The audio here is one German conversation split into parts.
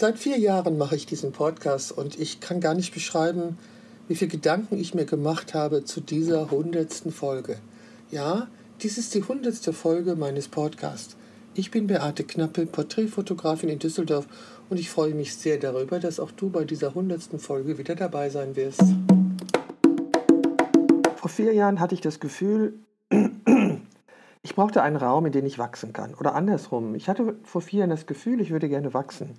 Seit vier Jahren mache ich diesen Podcast und ich kann gar nicht beschreiben, wie viele Gedanken ich mir gemacht habe zu dieser hundertsten Folge. Ja, dies ist die hundertste Folge meines Podcasts. Ich bin Beate Knappe, Porträtfotografin in Düsseldorf und ich freue mich sehr darüber, dass auch du bei dieser hundertsten Folge wieder dabei sein wirst. Vor vier Jahren hatte ich das Gefühl, ich brauchte einen Raum, in dem ich wachsen kann. Oder andersrum, ich hatte vor vier Jahren das Gefühl, ich würde gerne wachsen.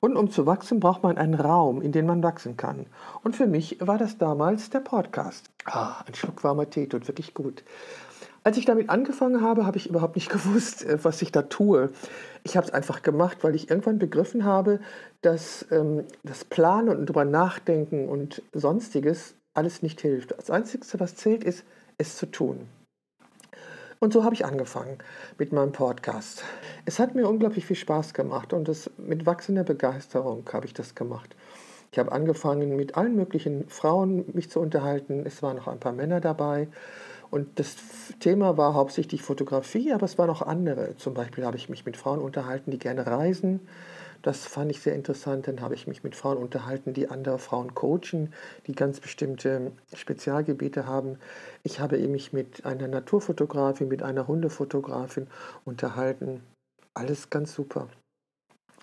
Und um zu wachsen, braucht man einen Raum, in dem man wachsen kann. Und für mich war das damals der Podcast. Ah, ein Schluck warmer Tee tut wirklich gut. Als ich damit angefangen habe, habe ich überhaupt nicht gewusst, äh, was ich da tue. Ich habe es einfach gemacht, weil ich irgendwann begriffen habe, dass ähm, das Planen und darüber nachdenken und sonstiges alles nicht hilft. Das Einzige, was zählt, ist, es zu tun. Und so habe ich angefangen mit meinem Podcast. Es hat mir unglaublich viel Spaß gemacht und das, mit wachsender Begeisterung habe ich das gemacht. Ich habe angefangen, mit allen möglichen Frauen mich zu unterhalten. Es waren noch ein paar Männer dabei. Und das Thema war hauptsächlich Fotografie, aber es waren auch andere. Zum Beispiel habe ich mich mit Frauen unterhalten, die gerne reisen das fand ich sehr interessant. Dann habe ich mich mit Frauen unterhalten, die andere Frauen coachen, die ganz bestimmte Spezialgebiete haben. Ich habe mich mit einer Naturfotografin, mit einer Hundefotografin unterhalten. Alles ganz super.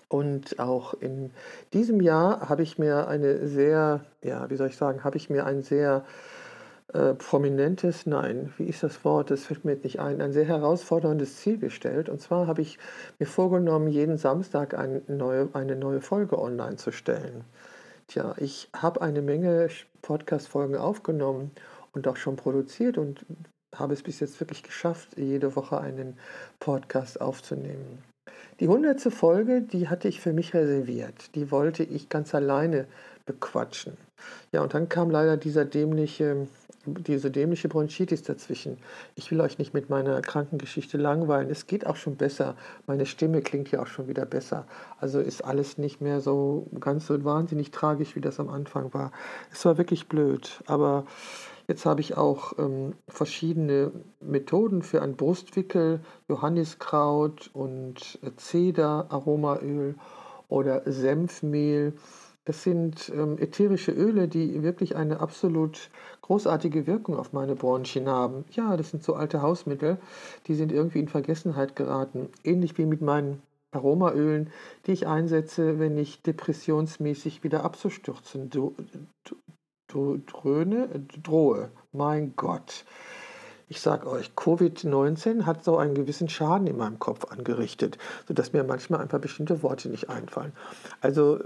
Und auch in diesem Jahr habe ich mir eine sehr, ja, wie soll ich sagen, habe ich mir ein sehr äh, prominentes, nein, wie ist das Wort? Das fällt mir nicht ein, ein sehr herausforderndes Ziel gestellt. Und zwar habe ich mir vorgenommen, jeden Samstag eine neue, eine neue Folge online zu stellen. Tja, ich habe eine Menge Podcast-Folgen aufgenommen und auch schon produziert und habe es bis jetzt wirklich geschafft, jede Woche einen Podcast aufzunehmen. Die hundertste Folge, die hatte ich für mich reserviert. Die wollte ich ganz alleine bequatschen. Ja, und dann kam leider dieser dämliche diese dämliche Bronchitis dazwischen. Ich will euch nicht mit meiner Krankengeschichte langweilen. Es geht auch schon besser. Meine Stimme klingt ja auch schon wieder besser. Also ist alles nicht mehr so ganz so wahnsinnig tragisch, wie das am Anfang war. Es war wirklich blöd. Aber jetzt habe ich auch ähm, verschiedene Methoden für ein Brustwickel, Johanniskraut und Zeder, Aromaöl oder Senfmehl. Das sind ähm, ätherische Öle, die wirklich eine absolut großartige Wirkung auf meine Bronchien haben. Ja, das sind so alte Hausmittel, die sind irgendwie in Vergessenheit geraten. Ähnlich wie mit meinen Aromaölen, die ich einsetze, wenn ich depressionsmäßig wieder abzustürzen dröhne, drohe. Mein Gott. Ich sage euch, Covid-19 hat so einen gewissen Schaden in meinem Kopf angerichtet, sodass mir manchmal ein paar bestimmte Worte nicht einfallen. Also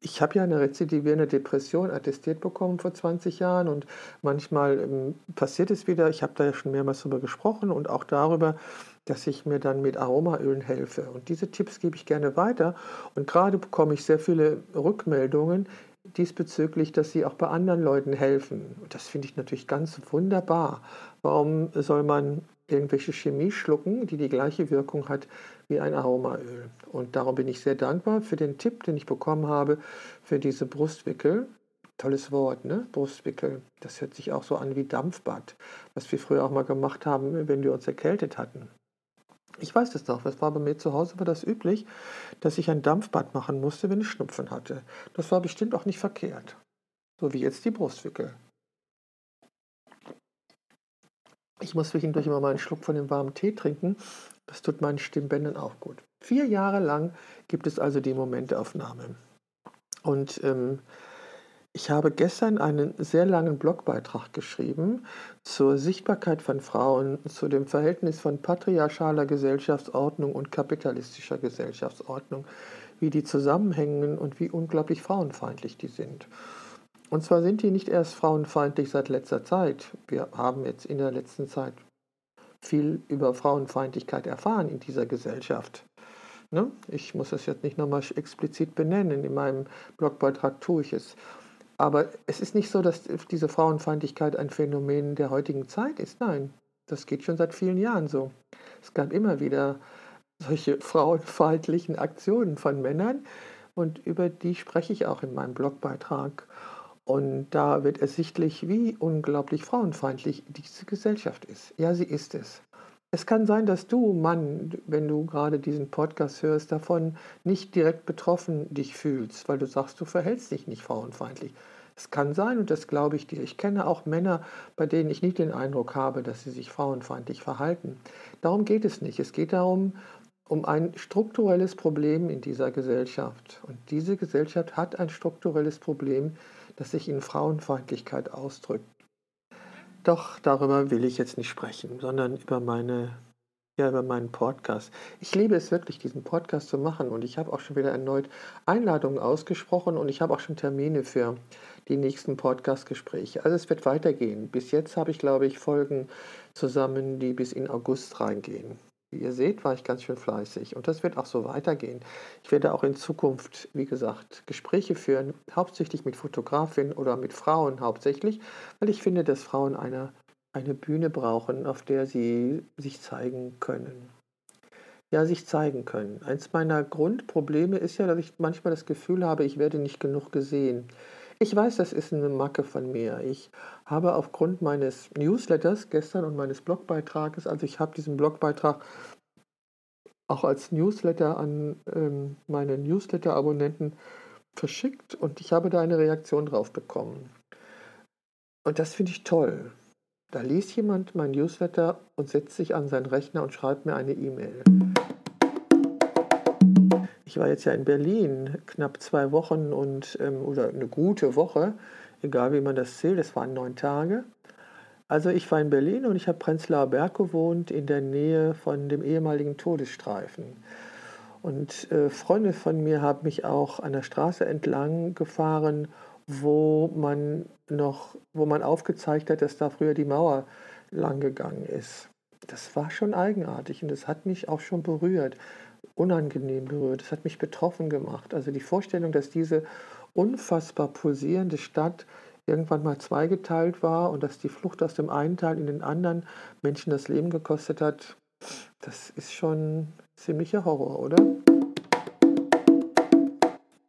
ich habe ja eine rezidivierende Depression attestiert bekommen vor 20 Jahren und manchmal ähm, passiert es wieder. Ich habe da ja schon mehrmals darüber gesprochen und auch darüber, dass ich mir dann mit Aromaölen helfe. Und diese Tipps gebe ich gerne weiter. Und gerade bekomme ich sehr viele Rückmeldungen diesbezüglich, dass sie auch bei anderen Leuten helfen. Und das finde ich natürlich ganz wunderbar. Warum soll man irgendwelche Chemie schlucken, die die gleiche Wirkung hat wie ein Aromaöl? Und darum bin ich sehr dankbar für den Tipp, den ich bekommen habe für diese Brustwickel. Tolles Wort, ne? Brustwickel. Das hört sich auch so an wie Dampfbad, was wir früher auch mal gemacht haben, wenn wir uns erkältet hatten. Ich weiß das noch, das war bei mir zu Hause war das üblich, dass ich ein Dampfbad machen musste, wenn ich Schnupfen hatte. Das war bestimmt auch nicht verkehrt. So wie jetzt die Brustwickel. Ich muss zwischendurch immer mal einen Schluck von dem warmen Tee trinken. Das tut meinen Stimmbändern auch gut. Vier Jahre lang gibt es also die Momentaufnahme. Und ähm, ich habe gestern einen sehr langen Blogbeitrag geschrieben zur Sichtbarkeit von Frauen, zu dem Verhältnis von patriarchaler Gesellschaftsordnung und kapitalistischer Gesellschaftsordnung, wie die zusammenhängen und wie unglaublich frauenfeindlich die sind. Und zwar sind die nicht erst frauenfeindlich seit letzter Zeit. Wir haben jetzt in der letzten Zeit viel über Frauenfeindlichkeit erfahren in dieser Gesellschaft. Ne? Ich muss das jetzt nicht nochmal explizit benennen, in meinem Blogbeitrag tue ich es. Aber es ist nicht so, dass diese Frauenfeindlichkeit ein Phänomen der heutigen Zeit ist. Nein, das geht schon seit vielen Jahren so. Es gab immer wieder solche frauenfeindlichen Aktionen von Männern und über die spreche ich auch in meinem Blogbeitrag. Und da wird ersichtlich, wie unglaublich frauenfeindlich diese Gesellschaft ist. Ja, sie ist es. Es kann sein, dass du, Mann, wenn du gerade diesen Podcast hörst, davon nicht direkt betroffen dich fühlst, weil du sagst, du verhältst dich nicht frauenfeindlich. Es kann sein, und das glaube ich dir. Ich kenne auch Männer, bei denen ich nicht den Eindruck habe, dass sie sich frauenfeindlich verhalten. Darum geht es nicht. Es geht darum, um ein strukturelles Problem in dieser Gesellschaft. Und diese Gesellschaft hat ein strukturelles Problem, das sich in Frauenfeindlichkeit ausdrückt. Doch darüber will ich jetzt nicht sprechen, sondern über meine ja, über meinen Podcast. Ich liebe es wirklich, diesen Podcast zu machen und ich habe auch schon wieder erneut Einladungen ausgesprochen und ich habe auch schon Termine für die nächsten Podcast-Gespräche. Also es wird weitergehen. Bis jetzt habe ich, glaube ich, Folgen zusammen, die bis in August reingehen. Wie ihr seht, war ich ganz schön fleißig und das wird auch so weitergehen. Ich werde auch in Zukunft, wie gesagt, Gespräche führen, hauptsächlich mit Fotografinnen oder mit Frauen hauptsächlich, weil ich finde, dass Frauen eine, eine Bühne brauchen, auf der sie sich zeigen können. Ja, sich zeigen können. Eins meiner Grundprobleme ist ja, dass ich manchmal das Gefühl habe, ich werde nicht genug gesehen. Ich weiß, das ist eine Macke von mir. Ich habe aufgrund meines Newsletters gestern und meines Blogbeitrages, also ich habe diesen Blogbeitrag auch als Newsletter an ähm, meine Newsletter-Abonnenten verschickt und ich habe da eine Reaktion drauf bekommen. Und das finde ich toll. Da liest jemand mein Newsletter und setzt sich an seinen Rechner und schreibt mir eine E-Mail. Ich war jetzt ja in Berlin knapp zwei Wochen und ähm, oder eine gute Woche, egal wie man das zählt, es waren neun Tage. Also ich war in Berlin und ich habe Prenzlauer Berg gewohnt, in der Nähe von dem ehemaligen Todesstreifen. Und äh, Freunde von mir haben mich auch an der Straße entlang gefahren, wo man noch, wo man aufgezeigt hat, dass da früher die Mauer lang gegangen ist. Das war schon eigenartig und das hat mich auch schon berührt unangenehm berührt. Es hat mich betroffen gemacht. Also die Vorstellung, dass diese unfassbar pulsierende Stadt irgendwann mal zweigeteilt war und dass die Flucht aus dem einen Teil in den anderen Menschen das Leben gekostet hat, das ist schon ziemlicher Horror, oder?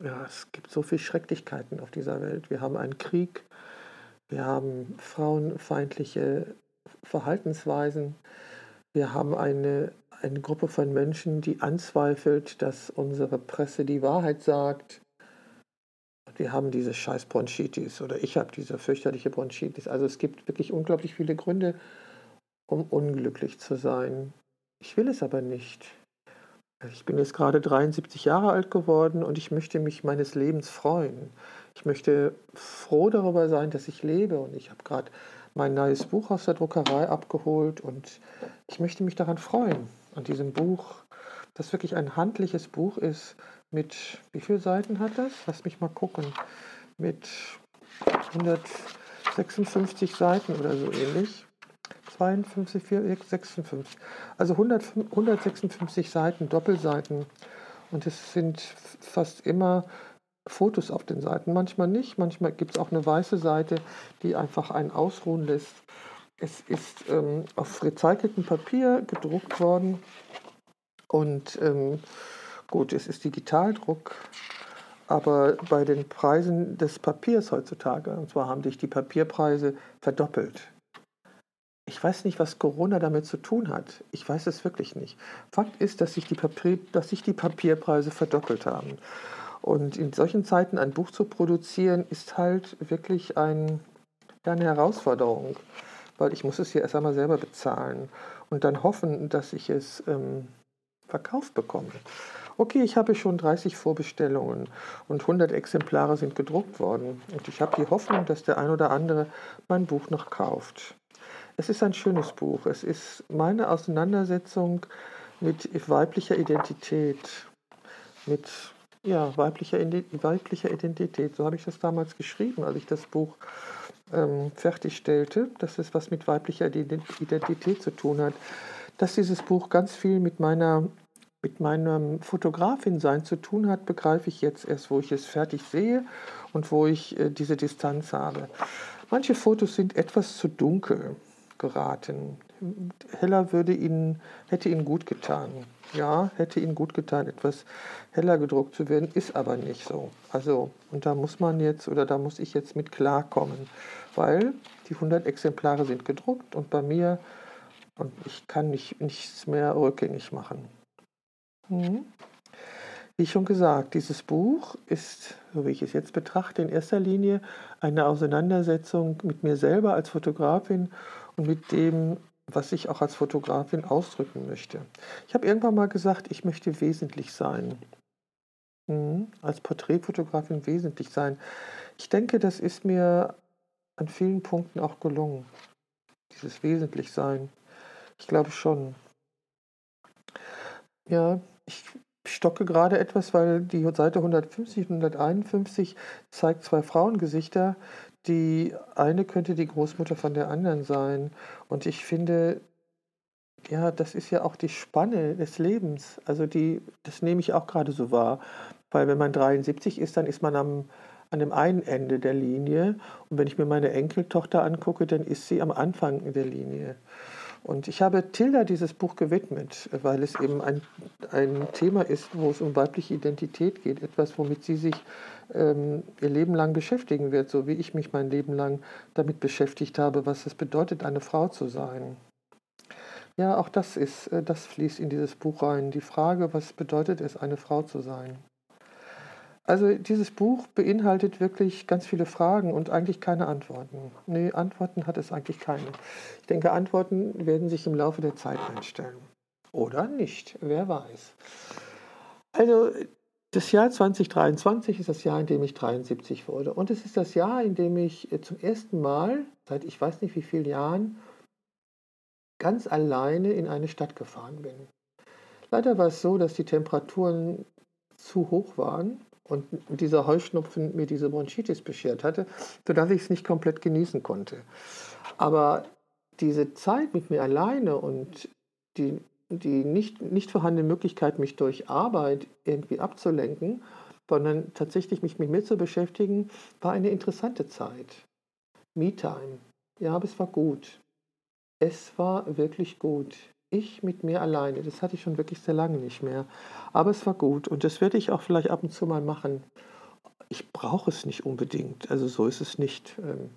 Ja, es gibt so viele Schrecklichkeiten auf dieser Welt. Wir haben einen Krieg, wir haben frauenfeindliche Verhaltensweisen, wir haben eine eine Gruppe von Menschen, die anzweifelt, dass unsere Presse die Wahrheit sagt. Wir haben diese scheiß Bronchitis oder ich habe diese fürchterliche Bronchitis. Also es gibt wirklich unglaublich viele Gründe, um unglücklich zu sein. Ich will es aber nicht. Ich bin jetzt gerade 73 Jahre alt geworden und ich möchte mich meines Lebens freuen. Ich möchte froh darüber sein, dass ich lebe und ich habe gerade mein neues Buch aus der Druckerei abgeholt und ich möchte mich daran freuen an diesem Buch, das wirklich ein handliches Buch ist, mit, wie viele Seiten hat das? Lass mich mal gucken, mit 156 Seiten oder so ähnlich. 52, 4, 56. Also 100, 156 Seiten, Doppelseiten. Und es sind fast immer Fotos auf den Seiten. Manchmal nicht. Manchmal gibt es auch eine weiße Seite, die einfach einen ausruhen lässt. Es ist ähm, auf recyceltem Papier gedruckt worden und ähm, gut, es ist Digitaldruck, aber bei den Preisen des Papiers heutzutage, und zwar haben sich die Papierpreise verdoppelt. Ich weiß nicht, was Corona damit zu tun hat. Ich weiß es wirklich nicht. Fakt ist, dass sich die, Papier, dass sich die Papierpreise verdoppelt haben. Und in solchen Zeiten ein Buch zu produzieren, ist halt wirklich ein, eine Herausforderung weil ich muss es hier erst einmal selber bezahlen und dann hoffen, dass ich es ähm, verkauft bekomme. Okay, ich habe schon 30 Vorbestellungen und 100 Exemplare sind gedruckt worden und ich habe die Hoffnung, dass der ein oder andere mein Buch noch kauft. Es ist ein schönes Buch. Es ist meine Auseinandersetzung mit weiblicher Identität, mit ja, weiblicher, weiblicher Identität. So habe ich das damals geschrieben, als ich das Buch ähm, fertigstellte, dass es was mit weiblicher Identität zu tun hat, dass dieses Buch ganz viel mit meiner mit meinem Fotografin-Sein zu tun hat, begreife ich jetzt erst, wo ich es fertig sehe und wo ich äh, diese Distanz habe. Manche Fotos sind etwas zu dunkel geraten. Heller würde Ihnen, hätte Ihnen gut getan. Ja, hätte Ihnen gut getan, etwas heller gedruckt zu werden, ist aber nicht so. Also, und da muss man jetzt oder da muss ich jetzt mit klarkommen weil die 100 Exemplare sind gedruckt und bei mir Und ich kann nicht, nichts mehr rückgängig machen. Mhm. Wie schon gesagt, dieses Buch ist, so wie ich es jetzt betrachte, in erster Linie eine Auseinandersetzung mit mir selber als Fotografin und mit dem, was ich auch als Fotografin ausdrücken möchte. Ich habe irgendwann mal gesagt, ich möchte wesentlich sein. Mhm. Als Porträtfotografin wesentlich sein. Ich denke, das ist mir an vielen Punkten auch gelungen. Dieses Wesentlichsein. Ich glaube schon. Ja, ich stocke gerade etwas, weil die Seite 150 und 151 zeigt zwei Frauengesichter. Die eine könnte die Großmutter von der anderen sein. Und ich finde, ja, das ist ja auch die Spanne des Lebens. Also die, das nehme ich auch gerade so wahr. Weil wenn man 73 ist, dann ist man am, an dem einen Ende der Linie. Und wenn ich mir meine Enkeltochter angucke, dann ist sie am Anfang der Linie. Und ich habe Tilda dieses Buch gewidmet, weil es eben ein, ein Thema ist, wo es um weibliche Identität geht. Etwas, womit sie sich ähm, ihr Leben lang beschäftigen wird, so wie ich mich mein Leben lang damit beschäftigt habe, was es bedeutet, eine Frau zu sein. Ja, auch das ist, äh, das fließt in dieses Buch rein. Die Frage, was bedeutet es, eine Frau zu sein? Also dieses Buch beinhaltet wirklich ganz viele Fragen und eigentlich keine Antworten. Nee, Antworten hat es eigentlich keine. Ich denke, Antworten werden sich im Laufe der Zeit einstellen. Oder nicht, wer weiß. Also das Jahr 2023 ist das Jahr, in dem ich 73 wurde. Und es ist das Jahr, in dem ich äh, zum ersten Mal, seit ich weiß nicht wie vielen Jahren, ganz alleine in eine Stadt gefahren bin. Leider war es so, dass die Temperaturen zu hoch waren und dieser Heuschnupfen mir diese Bronchitis beschert hatte, sodass ich es nicht komplett genießen konnte. Aber diese Zeit mit mir alleine und die, die nicht, nicht vorhandene Möglichkeit, mich durch Arbeit irgendwie abzulenken, sondern tatsächlich mich mit mir zu beschäftigen, war eine interessante Zeit. Me-Time. Ja, aber es war gut. Es war wirklich gut. Ich mit mir alleine, das hatte ich schon wirklich sehr lange nicht mehr. Aber es war gut und das werde ich auch vielleicht ab und zu mal machen. Ich brauche es nicht unbedingt, also so ist es nicht. Ähm.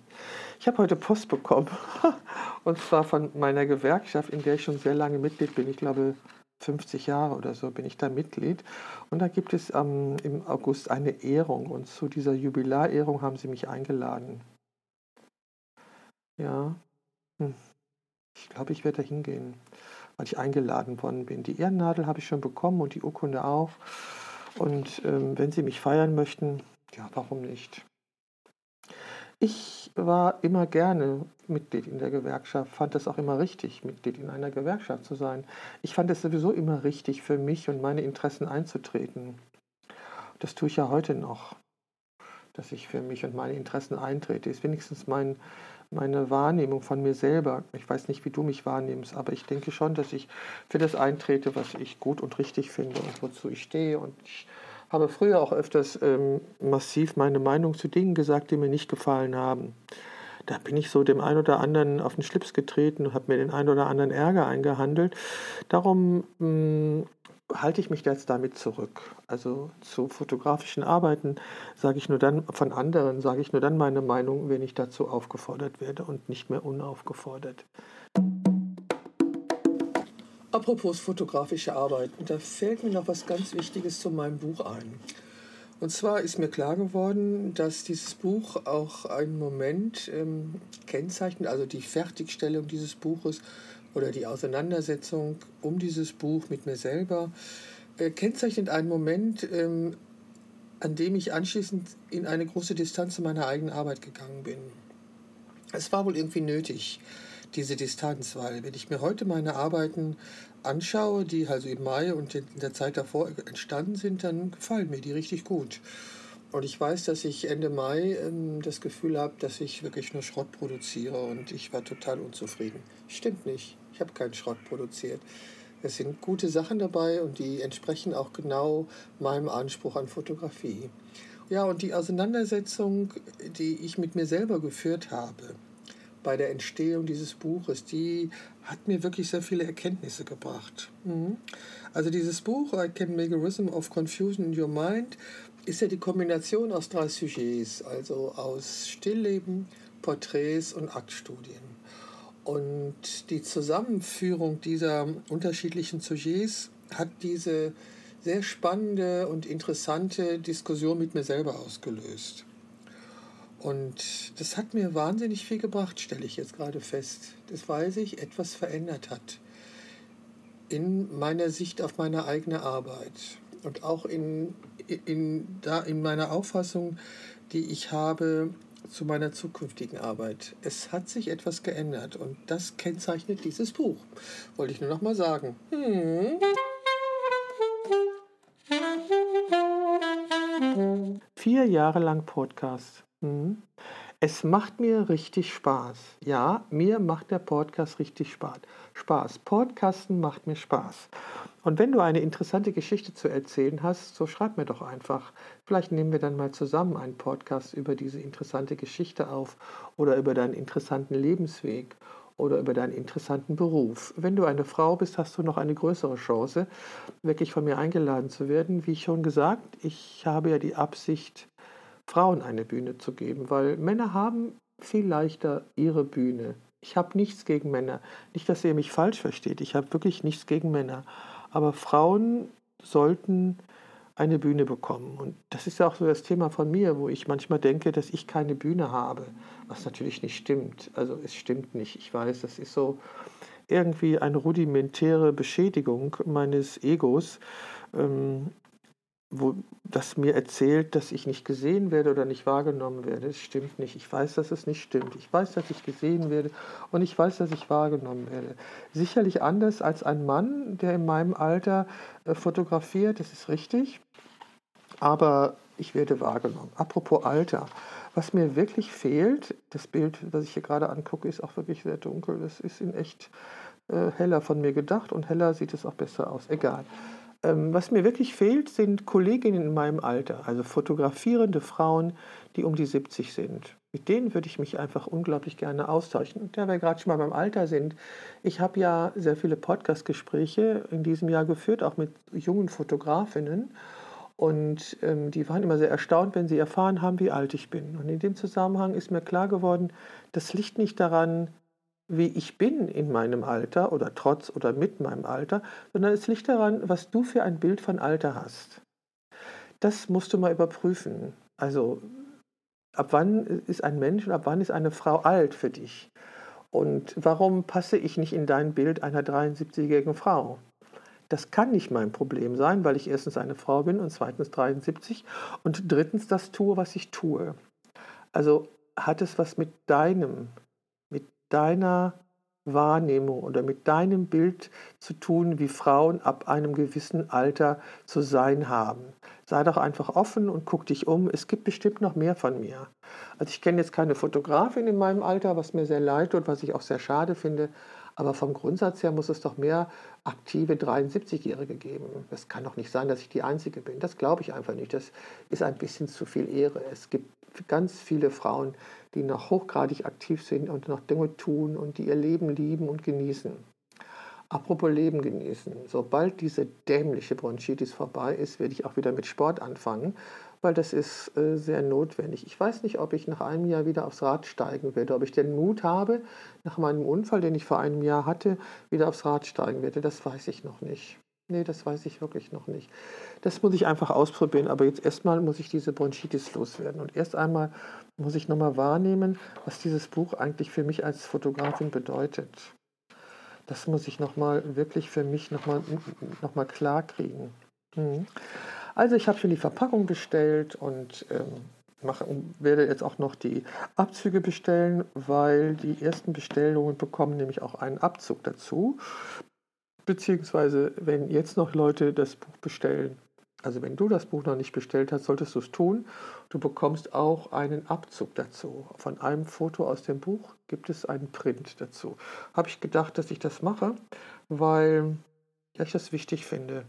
Ich habe heute Post bekommen und zwar von meiner Gewerkschaft, in der ich schon sehr lange Mitglied bin. Ich glaube, 50 Jahre oder so bin ich da Mitglied. Und da gibt es ähm, im August eine Ehrung und zu dieser Jubilarehrung haben sie mich eingeladen. Ja, hm. ich glaube, ich werde da hingehen weil ich eingeladen worden bin. Die Ehrennadel habe ich schon bekommen und die Urkunde auch. Und ähm, wenn Sie mich feiern möchten, ja, warum nicht? Ich war immer gerne Mitglied in der Gewerkschaft, fand es auch immer richtig, Mitglied in einer Gewerkschaft zu sein. Ich fand es sowieso immer richtig, für mich und meine Interessen einzutreten. Das tue ich ja heute noch, dass ich für mich und meine Interessen eintrete. Ist wenigstens mein, meine Wahrnehmung von mir selber. Ich weiß nicht, wie du mich wahrnimmst, aber ich denke schon, dass ich für das eintrete, was ich gut und richtig finde und wozu ich stehe. Und ich habe früher auch öfters ähm, massiv meine Meinung zu Dingen gesagt, die mir nicht gefallen haben. Da bin ich so dem einen oder anderen auf den Schlips getreten und habe mir den einen oder anderen Ärger eingehandelt. Darum mh, hm, halte ich mich jetzt damit zurück. Also zu fotografischen Arbeiten sage ich nur dann, von anderen sage ich nur dann meine Meinung, wenn ich dazu aufgefordert werde und nicht mehr unaufgefordert. Apropos fotografische Arbeiten, da fällt mir noch was ganz Wichtiges zu meinem Buch ein. Und zwar ist mir klar geworden, dass dieses Buch auch einen Moment ähm, kennzeichnet, also die Fertigstellung dieses Buches, oder die Auseinandersetzung um dieses Buch mit mir selber äh, kennzeichnet einen Moment, ähm, an dem ich anschließend in eine große Distanz zu meiner eigenen Arbeit gegangen bin. Es war wohl irgendwie nötig, diese Distanz, weil wenn ich mir heute meine Arbeiten anschaue, die also im Mai und in der Zeit davor entstanden sind, dann gefallen mir die richtig gut. Und ich weiß, dass ich Ende Mai ähm, das Gefühl habe, dass ich wirklich nur Schrott produziere und ich war total unzufrieden. Stimmt nicht. Ich habe keinen Schrott produziert. Es sind gute Sachen dabei und die entsprechen auch genau meinem Anspruch an Fotografie. Ja, und die Auseinandersetzung, die ich mit mir selber geführt habe bei der Entstehung dieses Buches, die hat mir wirklich sehr viele Erkenntnisse gebracht. Mhm. Also dieses Buch, I Can Make a Rhythm of Confusion in Your Mind, ist ja die Kombination aus drei Sujets, also aus Stillleben, Porträts und Aktstudien. Und die Zusammenführung dieser unterschiedlichen Sujets hat diese sehr spannende und interessante Diskussion mit mir selber ausgelöst. Und das hat mir wahnsinnig viel gebracht, stelle ich jetzt gerade fest. Das weiß ich, etwas verändert hat in meiner Sicht auf meine eigene Arbeit und auch in, in, da in meiner Auffassung, die ich habe zu meiner zukünftigen Arbeit. Es hat sich etwas geändert und das kennzeichnet dieses Buch. Wollte ich nur noch mal sagen. Hm. Vier Jahre lang Podcast. Hm. Es macht mir richtig Spaß. Ja, mir macht der Podcast richtig Spaß. Spaß. Podcasten macht mir Spaß. Und wenn du eine interessante Geschichte zu erzählen hast, so schreib mir doch einfach. Vielleicht nehmen wir dann mal zusammen einen Podcast über diese interessante Geschichte auf oder über deinen interessanten Lebensweg oder über deinen interessanten Beruf. Wenn du eine Frau bist, hast du noch eine größere Chance, wirklich von mir eingeladen zu werden. Wie schon gesagt, ich habe ja die Absicht, Frauen eine Bühne zu geben, weil Männer haben viel leichter ihre Bühne. Ich habe nichts gegen Männer. Nicht, dass ihr mich falsch versteht. Ich habe wirklich nichts gegen Männer. Aber Frauen sollten eine Bühne bekommen. Und das ist ja auch so das Thema von mir, wo ich manchmal denke, dass ich keine Bühne habe, was natürlich nicht stimmt. Also es stimmt nicht. Ich weiß, das ist so irgendwie eine rudimentäre Beschädigung meines Egos. Ähm, wo das mir erzählt, dass ich nicht gesehen werde oder nicht wahrgenommen werde. Das stimmt nicht. Ich weiß, dass es nicht stimmt. Ich weiß, dass ich gesehen werde und ich weiß, dass ich wahrgenommen werde. Sicherlich anders als ein Mann, der in meinem Alter äh, fotografiert, das ist richtig. Aber ich werde wahrgenommen. Apropos Alter. Was mir wirklich fehlt, das Bild, das ich hier gerade angucke, ist auch wirklich sehr dunkel. Das ist in echt äh, heller von mir gedacht und heller sieht es auch besser aus. Egal. Ähm, was mir wirklich fehlt, sind Kolleginnen in meinem Alter, also fotografierende Frauen, die um die 70 sind. Mit denen würde ich mich einfach unglaublich gerne austauschen. Und da wir gerade schon mal beim Alter sind, ich habe ja sehr viele Podcast-Gespräche in diesem Jahr geführt, auch mit jungen Fotografinnen. Und ähm, die waren immer sehr erstaunt, wenn sie erfahren haben, wie alt ich bin. Und in dem Zusammenhang ist mir klar geworden, das liegt nicht daran, wie ich bin in meinem Alter oder trotz oder mit meinem Alter, sondern es liegt daran, was du für ein Bild von Alter hast. Das musst du mal überprüfen. Also ab wann ist ein Mensch und ab wann ist eine Frau alt für dich? Und warum passe ich nicht in dein Bild einer 73-jährigen Frau? Das kann nicht mein Problem sein, weil ich erstens eine Frau bin und zweitens 73 und drittens das tue, was ich tue. Also hat es was mit deinem deiner Wahrnehmung oder mit deinem Bild zu tun, wie Frauen ab einem gewissen Alter zu sein haben. Sei doch einfach offen und guck dich um. Es gibt bestimmt noch mehr von mir. Also ich kenne jetzt keine Fotografin in meinem Alter, was mir sehr leid tut, was ich auch sehr schade finde. Aber vom Grundsatz her muss es doch mehr aktive 73-Jährige geben. Es kann doch nicht sein, dass ich die Einzige bin. Das glaube ich einfach nicht. Das ist ein bisschen zu viel Ehre. Es gibt ganz viele Frauen, die noch hochgradig aktiv sind und noch Dinge tun und die ihr Leben lieben und genießen. Apropos Leben genießen. Sobald diese dämliche Bronchitis vorbei ist, werde ich auch wieder mit Sport anfangen, weil das ist äh, sehr notwendig. Ich weiß nicht, ob ich nach einem Jahr wieder aufs Rad steigen werde, ob ich den Mut habe, nach meinem Unfall, den ich vor einem Jahr hatte, wieder aufs Rad steigen werde. Das weiß ich noch nicht. Nee, das weiß ich wirklich noch nicht. Das muss ich einfach ausprobieren. Aber jetzt erstmal muss ich diese Bronchitis loswerden. Und erst einmal muss ich nochmal wahrnehmen, was dieses Buch eigentlich für mich als Fotografin bedeutet. Das muss ich nochmal wirklich für mich nochmal noch mal klar kriegen. Mhm. Also ich habe schon die Verpackung bestellt und ähm, mache, werde jetzt auch noch die Abzüge bestellen, weil die ersten Bestellungen bekommen nämlich auch einen Abzug dazu. Beziehungsweise, wenn jetzt noch Leute das Buch bestellen, also wenn du das Buch noch nicht bestellt hast, solltest du es tun. Du bekommst auch einen Abzug dazu. Von einem Foto aus dem Buch gibt es einen Print dazu. Habe ich gedacht, dass ich das mache, weil ich das wichtig finde.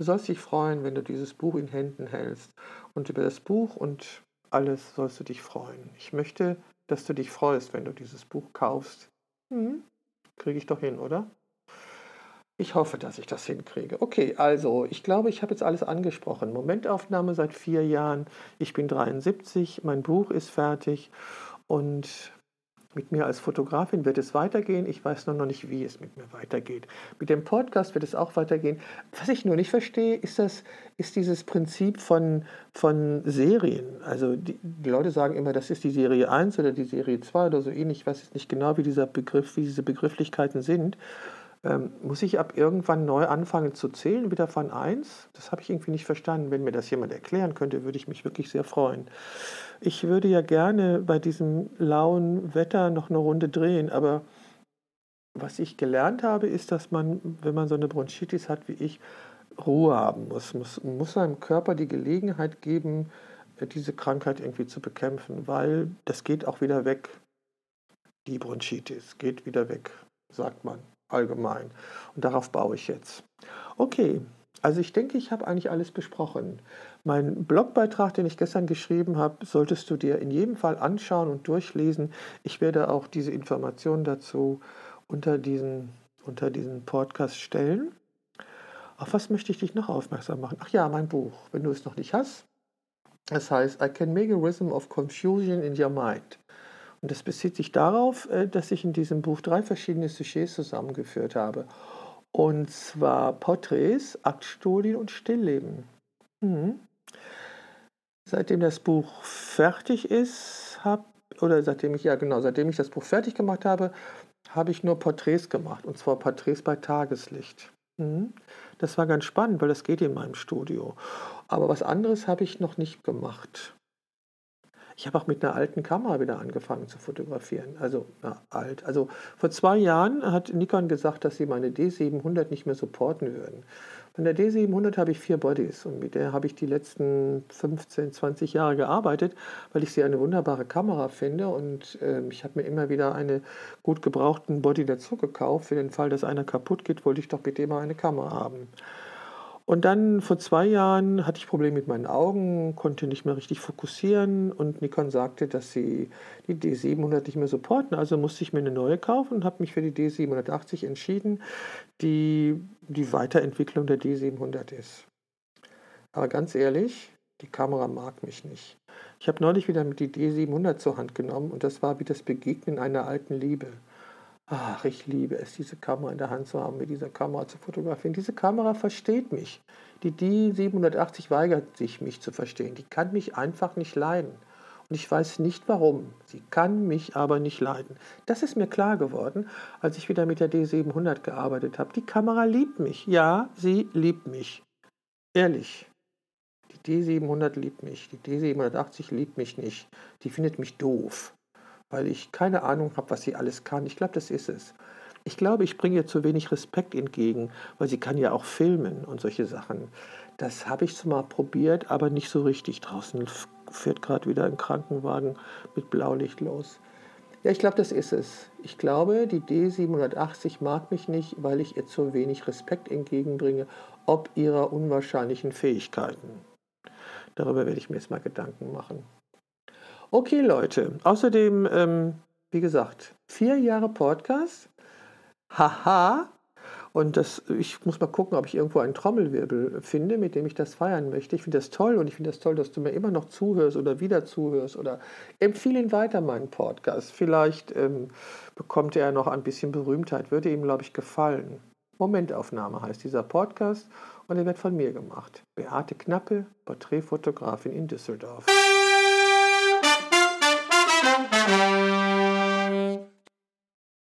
Du sollst dich freuen, wenn du dieses Buch in Händen hältst. Und über das Buch und alles sollst du dich freuen. Ich möchte, dass du dich freust, wenn du dieses Buch kaufst. Hm, Kriege ich doch hin, oder? Ich hoffe, dass ich das hinkriege. Okay, also ich glaube, ich habe jetzt alles angesprochen. Momentaufnahme seit vier Jahren. Ich bin 73, mein Buch ist fertig und Mit mir als Fotografin wird es weitergehen. Ich weiß nur noch nicht, wie es mit mir weitergeht. Mit dem Podcast wird es auch weitergehen. Was ich nur nicht verstehe, ist, das, ist dieses Prinzip von, von Serien. Also die, die Leute sagen immer, das ist die Serie 1 oder die Serie 2 oder so ähnlich. Ich weiß jetzt nicht genau, wie dieser Begriff, wie diese Begrifflichkeiten sind. Ähm, muss ich ab irgendwann neu anfangen zu zählen, wieder von 1? Das habe ich irgendwie nicht verstanden. Wenn mir das jemand erklären könnte, würde ich mich wirklich sehr freuen. Ich würde ja gerne bei diesem lauen Wetter noch eine Runde drehen, aber was ich gelernt habe, ist, dass man, wenn man so eine Bronchitis hat wie ich, Ruhe haben muss. Muss, muss seinem Körper die Gelegenheit geben, äh, diese Krankheit irgendwie zu bekämpfen, weil das geht auch wieder weg. Die Bronchitis geht wieder weg, sagt man allgemein. Und darauf baue ich jetzt. Okay, also ich denke, ich habe eigentlich alles besprochen. Mein Blogbeitrag, den ich gestern geschrieben habe, solltest du dir in jedem Fall anschauen und durchlesen. Ich werde auch diese Informationen dazu unter diesen, unter diesen Podcast stellen. Auf was möchte ich dich noch aufmerksam machen? Ach ja, mein Buch, wenn du es noch nicht hast. Das heißt, I can make a rhythm of confusion in your mind. Und das bezieht sich darauf, äh, dass ich in diesem Buch drei verschiedene Sujets zusammengeführt habe. Und zwar Porträts, Aktstudien und Stillleben. Mhm. Seitdem das Buch fertig ist, hab, oder seitdem ich, ja genau, seitdem ich das Buch fertig gemacht habe, habe ich nur Porträts gemacht. Und zwar Porträts bei Tageslicht. Mhm. Das war ganz spannend, weil das geht in meinem Studio. Aber was anderes habe ich noch nicht gemacht. Ich habe auch mit einer alten Kamera wieder angefangen zu fotografieren. Also na, alt. Also vor zwei Jahren hat Nikon gesagt, dass sie meine D700 nicht mehr supporten würden. Von der D700 habe ich vier Bodies und mit der habe ich die letzten 15, 20 Jahre gearbeitet, weil ich sie eine wunderbare Kamera finde und äh, ich habe mir immer wieder eine gut gebrauchten Body dazu gekauft. Für den Fall, dass einer kaputt geht, wollte ich doch bitte immer eine Kamera haben. Und dann vor zwei Jahren hatte ich Probleme mit meinen Augen, konnte nicht mehr richtig fokussieren und Nikon sagte, dass sie die D700 nicht mehr supporten. Also musste ich mir eine neue kaufen und habe mich für die D780 entschieden, die die Weiterentwicklung der D700 ist. Aber ganz ehrlich, die Kamera mag mich nicht. Ich habe neulich wieder mit die D700 zur Hand genommen und das war wie das Begegnen einer alten Liebe. Ach, ich liebe es, diese Kamera in der Hand zu haben, mit dieser Kamera zu fotografieren. Diese Kamera versteht mich. Die D780 weigert sich, mich zu verstehen. Die kann mich einfach nicht leiden. Und ich weiß nicht warum. Sie kann mich aber nicht leiden. Das ist mir klar geworden, als ich wieder mit der D700 gearbeitet habe. Die Kamera liebt mich. Ja, sie liebt mich. Ehrlich. Die D700 liebt mich. Die D780 liebt mich nicht. Die findet mich doof weil ich keine Ahnung habe, was sie alles kann. Ich glaube, das ist es. Ich glaube, ich bringe ihr zu wenig Respekt entgegen, weil sie kann ja auch filmen und solche Sachen. Das habe ich mal probiert, aber nicht so richtig. Draußen fährt gerade wieder ein Krankenwagen mit Blaulicht los. Ja, ich glaube, das ist es. Ich glaube, die D780 mag mich nicht, weil ich ihr zu wenig Respekt entgegenbringe, ob ihrer unwahrscheinlichen Fähigkeiten. Darüber werde ich mir jetzt mal Gedanken machen. Okay, Leute. Außerdem, ähm, wie gesagt, vier Jahre Podcast. Haha. Und das, ich muss mal gucken, ob ich irgendwo einen Trommelwirbel finde, mit dem ich das feiern möchte. Ich finde das toll und ich finde das toll, dass du mir immer noch zuhörst oder wieder zuhörst oder empfehle ihn weiter, meinen Podcast. Vielleicht ähm, bekommt er noch ein bisschen Berühmtheit, würde ihm, glaube ich, gefallen. Momentaufnahme heißt dieser Podcast und er wird von mir gemacht. Beate Knappe, Porträtfotografin in Düsseldorf.